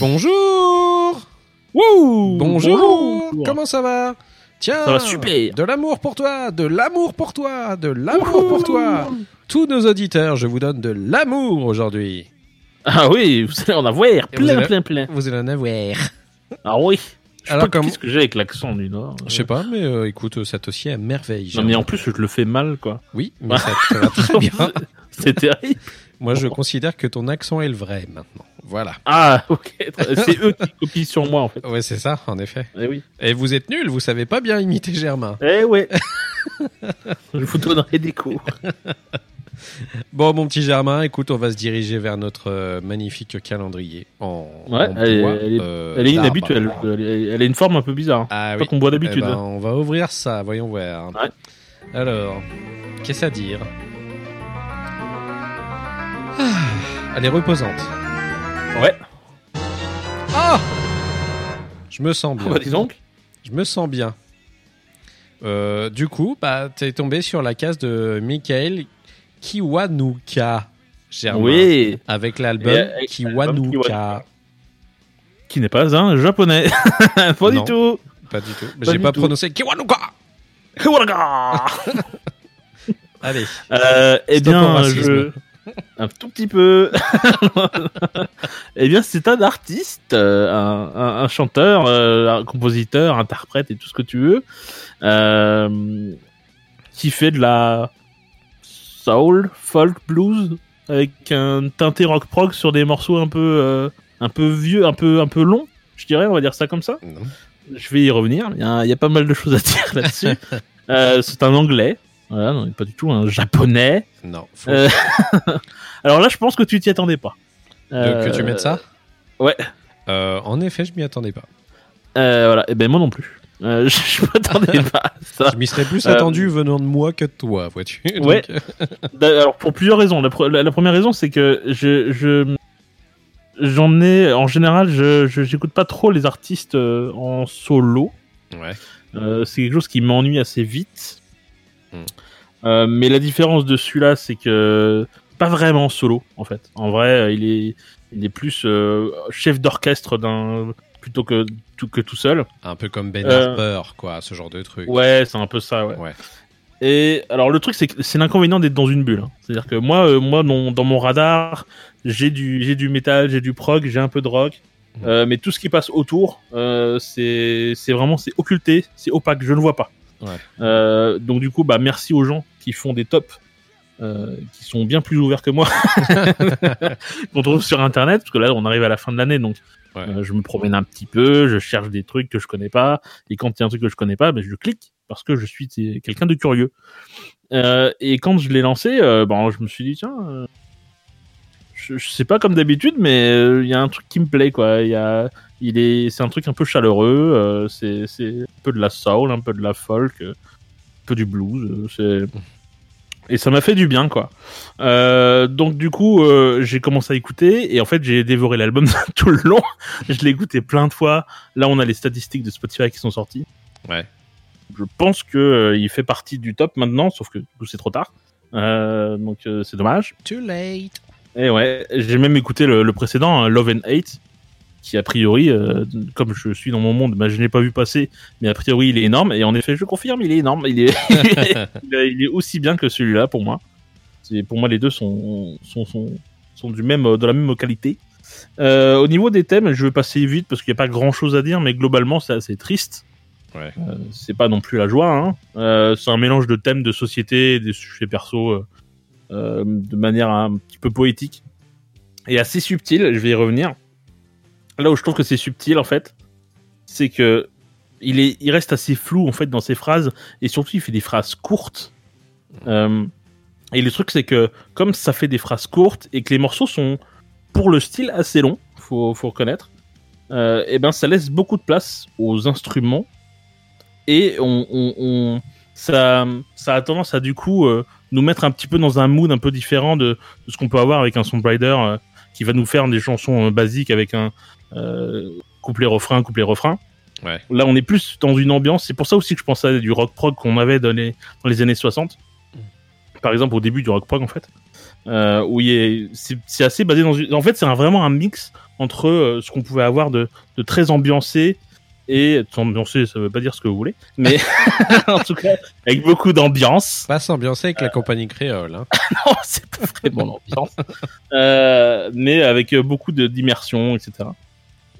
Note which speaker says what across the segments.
Speaker 1: Bonjour
Speaker 2: Wouh
Speaker 1: Bonjour Comment ça va Tiens,
Speaker 2: Ça va super.
Speaker 1: de l'amour pour toi, de l'amour pour toi, de l'amour pour toi. Tous nos auditeurs, je vous donne de l'amour aujourd'hui.
Speaker 2: Ah oui, vous allez en avoir
Speaker 1: Et vous
Speaker 2: plein,
Speaker 1: allez-
Speaker 2: plein, plein.
Speaker 1: Vous allez en avoir.
Speaker 2: Ah oui. Je sais
Speaker 1: Alors,
Speaker 2: pas
Speaker 1: comme-
Speaker 2: qu'est-ce que j'ai avec l'accent du Nord.
Speaker 1: Je sais pas, mais euh, écoute, ça t'aussi à merveille.
Speaker 2: Non mais en plus je le fais mal quoi.
Speaker 1: Oui, mais ça te va très bien.
Speaker 2: C'est terrible.
Speaker 1: Moi, je considère que ton accent est le vrai maintenant. Voilà.
Speaker 2: Ah ok. C'est eux qui copient sur moi en fait.
Speaker 1: Ouais, c'est ça, en effet.
Speaker 2: Eh oui.
Speaker 1: Et vous êtes nuls, vous savez pas bien imiter Germain.
Speaker 2: Eh ouais. je vous donnerai des cours.
Speaker 1: Bon, mon petit Germain, écoute, on va se diriger vers notre euh, magnifique calendrier en,
Speaker 2: Ouais,
Speaker 1: en
Speaker 2: elle est-
Speaker 1: bois,
Speaker 2: elle est-
Speaker 1: euh,
Speaker 2: Elle est
Speaker 1: d'arbre.
Speaker 2: inhabituelle. Elle, a une forme un peu bizarre.
Speaker 1: Ah
Speaker 2: Pas
Speaker 1: oui.
Speaker 2: qu'on boit
Speaker 1: Eh
Speaker 2: d'habitude.
Speaker 1: ben, on va ouvrir ça, voyons voir.
Speaker 2: Ouais.
Speaker 1: Alors, qu'est-ce à dire? Elle est reposante.
Speaker 2: Ouais.
Speaker 1: Ah Je me sens bien.
Speaker 2: Bah dis donc.
Speaker 1: Je me sens bien. Euh, du coup, bah, t'es tombé sur la case de Michael Kiwanuka. Germain,
Speaker 2: Oui.
Speaker 1: Avec l'album Kiwanuka.
Speaker 2: Kiwanuka. Qui n'est pas un japonais. pas
Speaker 1: Non.
Speaker 2: du tout.
Speaker 1: Pas du tout. J'ai pas
Speaker 2: tout.
Speaker 1: prononcé Kiwanuka.
Speaker 2: Kawaga
Speaker 1: Allez.
Speaker 2: Euh, eh bien, je... un tout petit peu. eh bien, c'est un artiste, euh, un, un- un chanteur, euh, un compositeur, interprète et tout ce que tu veux, euh, qui fait de la soul, folk, blues, avec un teinté rock prog sur des morceaux un peu, un peu vieux, un peu, un peu longs. Je dirais, on va dire ça comme ça.
Speaker 1: Non.
Speaker 2: Je vais y revenir. Il y y a pas mal de choses à dire là-dessus. C'est un anglais. Voilà, non, pas du tout un japonais.
Speaker 1: Non. Faut
Speaker 2: Euh, Alors là, je pense que tu t'y attendais pas. Euh,
Speaker 1: que tu mettes ça
Speaker 2: Ouais.
Speaker 1: Euh, en effet, je m'y attendais pas.
Speaker 2: Euh, voilà. Et ben moi non plus. Euh, je je m'attendais pas à ça.
Speaker 1: Je m'y serais plus
Speaker 2: Euh,
Speaker 1: attendu venant de moi que de toi, vois-tu. Donc,
Speaker 2: Ouais.
Speaker 1: euh,
Speaker 2: Alors pour plusieurs raisons. La, pre- la- la première raison, c'est que je je- j'en ai en général, je je- j'écoute pas trop les artistes euh, en solo.
Speaker 1: Ouais.
Speaker 2: Euh, c'est quelque chose qui m'ennuie assez vite.
Speaker 1: Hmm.
Speaker 2: Euh, mais la différence de celui-là, c'est que pas vraiment solo en fait. En vrai, euh, il est il est plus euh, chef d'orchestre d'un plutôt que tout que tout seul.
Speaker 1: Un peu comme Ben Harper, quoi, ce genre de truc.
Speaker 2: Ouais, c'est un peu ça. Ouais.
Speaker 1: Ouais.
Speaker 2: Et alors le truc, c'est que c'est l'inconvénient d'être dans une bulle. hein. C'est-à-dire que moi, euh, moi, dans, dans mon radar, j'ai du j'ai du métal, j'ai du prog, j'ai un peu de rock. Euh, mais tout ce qui passe autour, euh, c'est c'est vraiment c'est occulté, c'est opaque, je ne vois pas.
Speaker 1: Ouais.
Speaker 2: Euh, donc du coup, bah merci aux gens qui font des tops, euh, qui sont bien plus ouverts que moi, qu'on trouve sur Internet, parce que là on arrive à la fin de l'année, donc
Speaker 1: Ouais.
Speaker 2: euh, je me promène un petit peu, je cherche des trucs que je connais pas, et quand il y a un truc que je connais pas, ben je clique parce que je suis quelqu'un de curieux. Euh, et quand je l'ai lancé, bon, je me suis dit tiens. je, je sais pas comme d'habitude, mais il y a un truc qui me plaît, quoi. Il y a, il est, c'est un truc un peu chaleureux. euh, c'est, c'est un peu de la soul, un peu de la folk, euh, un peu du blues. euh, c'est et ça m'a fait du bien, quoi. Euh, donc du coup, euh, j'ai commencé à écouter et en fait, j'ai dévoré l'album tout le long. Je l'ai écouté plein de fois. Là, on a les statistiques de Spotify qui sont sorties.
Speaker 1: Ouais.
Speaker 2: Je pense que euh, il fait partie du top maintenant, sauf que du coup, c'est trop tard. Euh, donc euh, c'est dommage.
Speaker 1: Too late.
Speaker 2: Et ouais, j'ai même écouté le, le précédent, hein, Love and Hate, qui a priori, euh, comme je suis dans mon monde, bah, je l'ai pas vu passer, mais a priori il est énorme. Et en effet, je confirme, il est énorme. Il est, il aussi bien que celui-là pour moi. Pour moi les deux sont sont sont, sont du même de la même qualité. Euh, au niveau des thèmes, je vais passer vite parce qu'il n'y a pas grand chose à dire, mais globalement c'est assez triste.
Speaker 1: Ouais.
Speaker 2: Euh, c'est pas non plus la joie. Hein. Euh, c'est un mélange de thèmes de société, et des sujets perso, de manière un petit peu poétique. est assez subtil. Je vais y revenir. Là où je trouve que c'est subtil, en fait, c'est que il, est, il reste assez flou en fait dans ses phrases et surtout il fait des phrases courtes. Euh, et le truc c'est que comme ça fait des phrases courtes et que les morceaux sont pour le style assez longs, faut, faut reconnaître, euh, et ben ça laisse beaucoup de place aux instruments et on, ça, ça a tendance à du coup euh, nous mettre un petit peu dans un mood un peu différent de, de ce qu'on peut avoir avec un songwriter qui va nous faire des chansons euh, basiques avec un euh, couplet refrain couplet refrain.
Speaker 1: Ouais.
Speaker 2: là on est plus dans une ambiance. C'est pour ça aussi que je pensais à du rock prog qu'on avait dans les, dans les années 60 par exemple au début du rock prog en fait. Euh, où est c'est c'est assez basé dans une en fait c'est vraiment un mix entre euh, ce qu'on pouvait avoir de, de très ambiancé et ambiancé ça veut pas dire ce que vous voulez mais en tout cas avec beaucoup d'ambiance
Speaker 1: Pas s'ambiancer avec la compagnie créole. Hein.
Speaker 2: non, c'est pas vraiment l'ambiance. Euh, mais avec euh, beaucoup d'immersion, etc.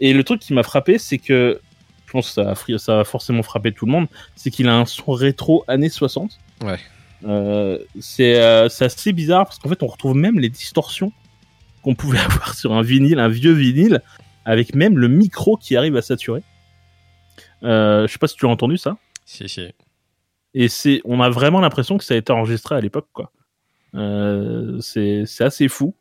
Speaker 2: Et le truc qui m'a frappé, c'est que je pense que ça a, fri- ça a forcément frappé tout le monde, c'est qu'il a un son rétro années 60.
Speaker 1: Ouais.
Speaker 2: Euh, c'est euh, c'est assez bizarre parce qu'en fait, on retrouve même les distorsions qu'on pouvait avoir sur un vinyle, un vieux vinyle, avec même le micro qui arrive à saturer. Euh, je sais pas si tu as entendu ça.
Speaker 1: Si, si.
Speaker 2: Et c'est, on a vraiment l'impression que ça a été enregistré à l'époque, quoi. Euh, c'est, assez fou.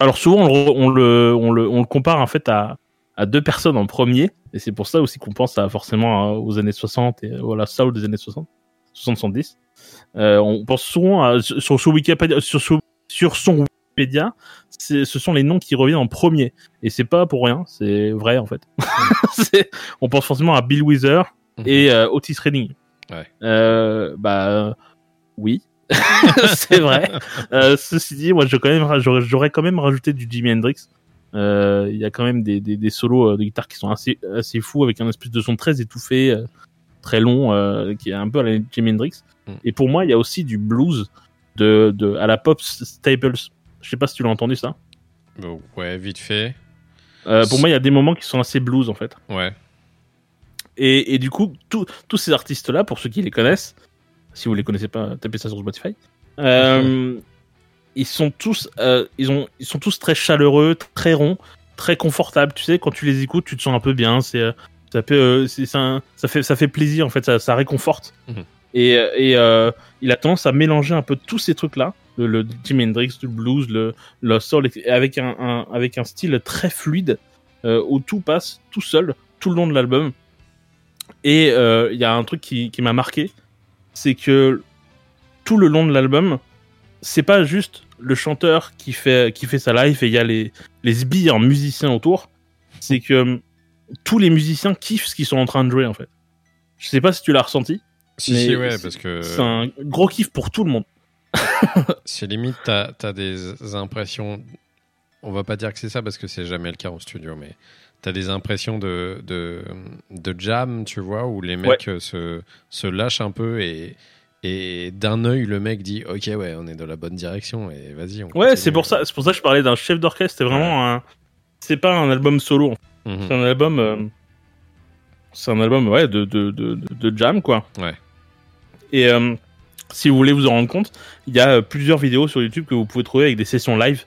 Speaker 2: Alors souvent, on le, on le, on le, on le compare en fait à, à deux personnes en premier, et c'est pour ça aussi qu'on pense à, forcément aux années 60 et voilà, soul des années 60, 70. Euh, on pense souvent à, sur, sur Wikipédia, sur, sur, sur son Wikipédia, ce sont les noms qui reviennent en premier, et c'est pas pour rien, c'est vrai en fait. On pense forcément à Bill Wither et euh, Otis Redding.
Speaker 1: Ouais.
Speaker 2: Euh, bah oui, c'est vrai. Euh, ceci dit, moi, j'aurais, quand même rajouté du Jimi Hendrix. Euh, Il y a quand même des, des, des solos euh, de guitare qui sont assez, assez fous avec un espèce de son très étouffé, euh, très long, euh, qui est un peu à la Jimi Hendrix.
Speaker 1: Mm.
Speaker 2: Et pour moi, il y a aussi du blues de, de à la pop Staples. Je sais pas si tu l'as entendu ça.
Speaker 1: Bon, ouais, vite fait.
Speaker 2: Euh, pour moi, il y a des moments qui sont assez blues en fait.
Speaker 1: Ouais.
Speaker 2: Et, et du coup, tous tous ces artistes-là, pour ceux qui les connaissent, si vous les connaissez pas, tapez ça sur Spotify. Euh, ils sont tous, euh, ils ont, ils sont tous très chaleureux, très ronds, très confortables. Tu sais, quand tu les écoutes, tu te sens un peu bien. C'est, euh, ça peut, euh, c'est, c'est un- ça fait, ça fait plaisir en fait, ça, ça réconforte.
Speaker 1: Mhm.
Speaker 2: Et, euh, et euh, il a tendance à mélanger un peu tous ces trucs-là, le, le Jimi Hendrix, le blues, le, le soul, avec un, un- avec un style très fluide euh, où tout passe tout seul tout le long de l'album. Et euh, il y a un truc qui, qui m'a marqué, c'est que tout le long de l'album, c'est pas juste le chanteur qui fait, qui fait sa live et il y a les, les sbires musiciens autour, c'est que euh, tous les musiciens kiffent ce qu'ils sont en train de jouer en fait. Je sais pas si tu l'as ressenti,
Speaker 1: Si, ouais, parce que
Speaker 2: c'est un gros kiff pour tout le monde.
Speaker 1: c'est limite, t'as as des impressions. On va pas dire que c'est ça parce que c'est jamais le cas en studio, mais t'as des impressions de, de, de jam, tu vois, où les mecs euh, se, se lâchent un peu et, et d'un œil, le mec dit Ok, ouais, on est dans la bonne direction et vas-y.
Speaker 2: Ouais, c'est pour ça, pour ça que je parlais d'un chef d'orchestre. C'est vraiment un, c'est pas un album solo.
Speaker 1: Mhm.
Speaker 2: C'est un album, euh, c'est un album ouais de de, de, de de jam quoi.
Speaker 1: Ouais.
Speaker 2: Et euh, si vous voulez vous en rendre compte, il y a euh, plusieurs vidéos sur YouTube que vous pouvez trouver avec des sessions live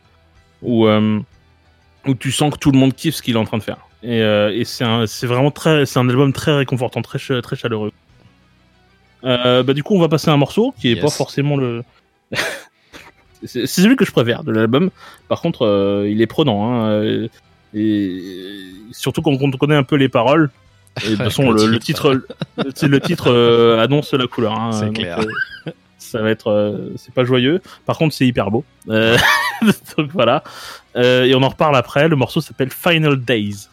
Speaker 2: où euh, où tu sens que tout le monde kiffe ce qu'il est en train de faire. Et, euh, et c'est vraiment très, c'est un album très réconfortant, très très chaleureux. Euh, bah du coup on va passer à un morceau qui est
Speaker 1: Yes.
Speaker 2: pas forcément le c'est celui que je préfère de l'album. Par contre, il est prenant. Hein, et surtout quand on connaît un peu les paroles. Et de toute façon,
Speaker 1: Le
Speaker 2: titre, le, le- titre euh, annonce la couleur. hein,
Speaker 1: C'est clair.
Speaker 2: euh, ça va être, euh, c'est pas joyeux. Par contre, c'est hyper beau. Donc voilà. Et on en reparle après. Le morceau s'appelle Final Days.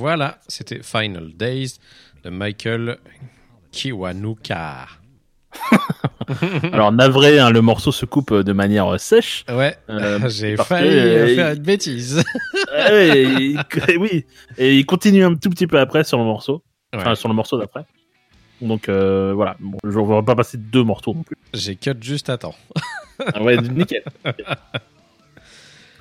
Speaker 1: Voilà, c'était Final Days de Michael Kiwanuka.
Speaker 2: Alors navré, hein, le morceau se coupe de manière sèche.
Speaker 1: Ouais,
Speaker 2: Euh,
Speaker 1: j'ai failli
Speaker 2: que, euh,
Speaker 1: faire une bêtise.
Speaker 2: Ouais, et il- oui, et il continue un tout petit peu après sur le morceau, enfin
Speaker 1: Ouais.
Speaker 2: sur le morceau d'après. Donc euh, voilà, bon, je ne vais pas passer deux morceaux non plus.
Speaker 1: J'ai cut juste à temps.
Speaker 2: Ah ouais, nickel.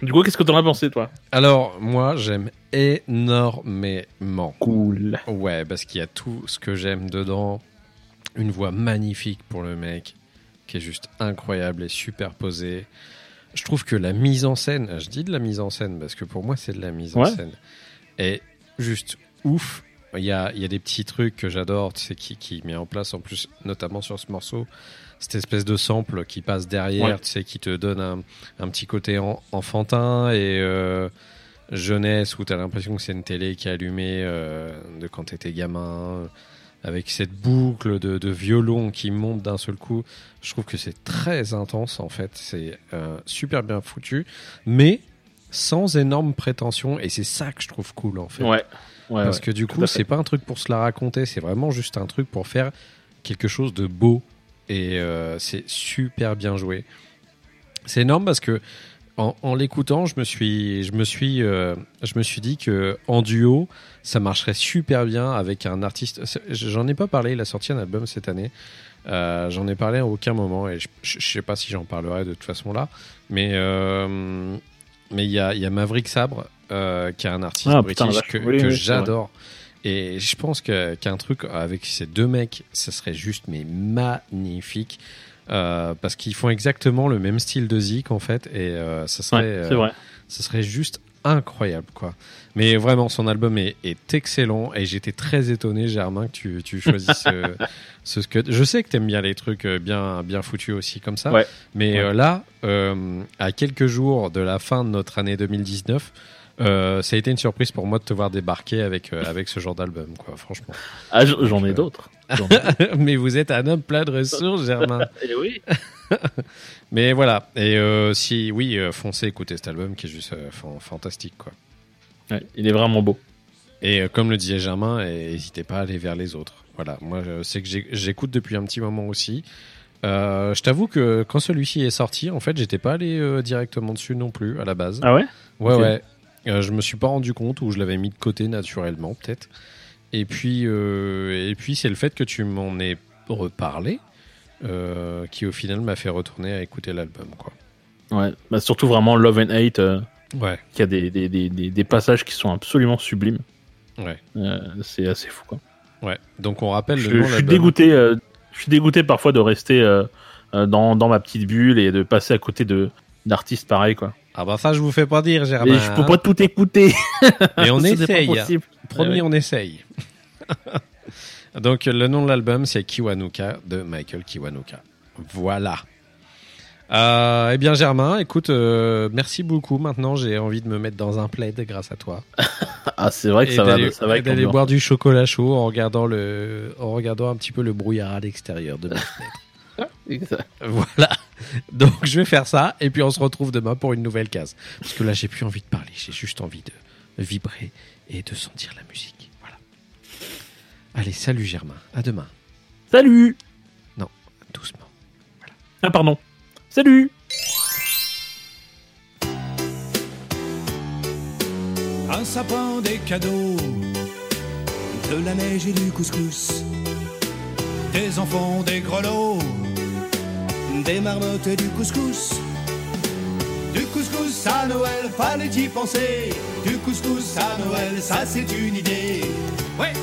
Speaker 2: Du coup, qu'est-ce que t'en as pensé toi?
Speaker 1: Alors, moi, j'aime énormément.
Speaker 2: Cool.
Speaker 1: Ouais, parce qu'il y a tout ce que j'aime dedans. Une voix magnifique pour le mec, qui est juste incroyable et super posée. Je trouve que la mise en scène, je dis de la mise en scène parce que pour moi c'est de la mise en
Speaker 2: Ouais.
Speaker 1: scène, est juste ouf. Il y a, il y a des petits trucs que j'adore, tu sais, qui, qui met en place en plus, notamment sur ce morceau, cette espèce de sample qui passe derrière,
Speaker 2: Ouais.
Speaker 1: tu sais, qui te donne un, un petit côté en- enfantin et euh, jeunesse où tu as l'impression que c'est une télé qui est allumée euh, de quand tu étais gamin, avec cette boucle de, de violon qui monte d'un seul coup. Je trouve que c'est très intense en fait, c'est euh, super bien foutu, mais sans énorme prétention et c'est ça que je trouve cool en fait.
Speaker 2: Ouais. ouais
Speaker 1: Parce que du coup, c'est pas un truc pour se la raconter, c'est vraiment juste un truc pour faire quelque chose de beau. Et euh, c'est super bien joué. C'est énorme parce que en, en l'écoutant, je me suis, je me suis, euh, je me suis dit que en duo, ça marcherait super bien avec un artiste. J'en ai pas parlé. Il a sorti un album cette année. Euh, j'en ai parlé à aucun moment et je, je, je sais pas si j'en parlerai de toute façon là. Mais euh, mais il y a, y a Maverick Sabre qui est un artiste
Speaker 2: Ah,
Speaker 1: british que,
Speaker 2: Oui,
Speaker 1: que
Speaker 2: oui, c'est
Speaker 1: j'adore. Et je pense que- qu'un truc avec ces deux mecs, ça serait juste mais magnifique. Euh, parce qu'ils font exactement le même style de Zik en fait et euh, ça serait
Speaker 2: Ouais, c'est
Speaker 1: euh,
Speaker 2: vrai.
Speaker 1: ça serait juste incroyable quoi. Mais vraiment son album est, est excellent et j'étais très étonné Germain que tu, tu choisisses ce, ce que je sais que t'aimes bien les trucs euh, bien bien foutus aussi comme ça.
Speaker 2: Ouais.
Speaker 1: Mais
Speaker 2: Ouais.
Speaker 1: euh, là euh, à quelques jours de la fin de notre année 2019 euh, ça a été une surprise pour moi de te voir débarquer avec euh, avec ce genre d'album quoi franchement.
Speaker 2: Ah, j- j'en ai d'autres.
Speaker 1: Mais vous êtes un homme plein de ressources Germain.
Speaker 2: Eh oui.
Speaker 1: Mais voilà et euh, si oui euh, foncez écouter cet album qui est juste euh, fan- fantastique quoi.
Speaker 2: Ouais, il est vraiment beau.
Speaker 1: Et euh, comme le disait Germain, n'hésitez pas à aller vers les autres. Voilà, moi sais que j'écoute depuis un petit moment aussi. Euh, je t'avoue que quand celui-ci est sorti, en fait, j'étais pas allé euh, directement dessus non plus à la base.
Speaker 2: Ah ouais?
Speaker 1: Ouais, ouais. Euh, je me suis pas rendu compte ou je l'avais mis de côté naturellement, peut-être. Et puis, euh, et puis c'est le fait que tu m'en aies reparlé euh, qui au final m'a fait retourner à écouter l'album, quoi.
Speaker 2: Ouais. Bah, surtout vraiment Love and Hate,
Speaker 1: Ouais,
Speaker 2: qui a des, des, des, des, des passages qui sont absolument sublimes.
Speaker 1: ouais,
Speaker 2: c'est assez fou quoi.
Speaker 1: ouais. Donc on rappelle
Speaker 2: Je,
Speaker 1: le nom
Speaker 2: je
Speaker 1: de
Speaker 2: suis dégoûté. je suis dégoûté parfois de rester dans, dans ma petite bulle et de passer à côté de d'artistes pareils quoi.
Speaker 1: Ah bah ça je vous fais pas dire, Germain.
Speaker 2: Mais je peux
Speaker 1: hein.
Speaker 2: pas tout écouter.
Speaker 1: Et on essaye.
Speaker 2: possible.
Speaker 1: Promis,
Speaker 2: ouais.
Speaker 1: on essaye. Donc, le nom de l'album, c'est Kiwanuka de Michael Kiwanuka. Voilà. Euh, eh bien, Germain, écoute, euh, merci beaucoup. Maintenant, j'ai envie de me mettre dans un plaid grâce à toi.
Speaker 2: Ah c'est vrai que
Speaker 1: Et
Speaker 2: ça va, ça va
Speaker 1: d'aller boire du chocolat chaud en regardant, le, en regardant un petit peu le brouillard à l'extérieur de ma fenêtre. Voilà. Donc, je vais faire ça. Et puis, on se retrouve demain pour une nouvelle case. Parce que là, j'ai plus envie de parler. J'ai juste envie de vibrer et de sentir la musique. Voilà. Allez, salut Germain. À demain.
Speaker 2: Salut.
Speaker 1: Doucement.
Speaker 2: Ah pardon. Salut.
Speaker 3: Un sapin, des cadeaux, de la neige et du couscous, des enfants, des grelots, des marmottes et du couscous. Du couscous à Noël, fallait y penser. Du couscous à Noël, ça c'est une idée. Ouais,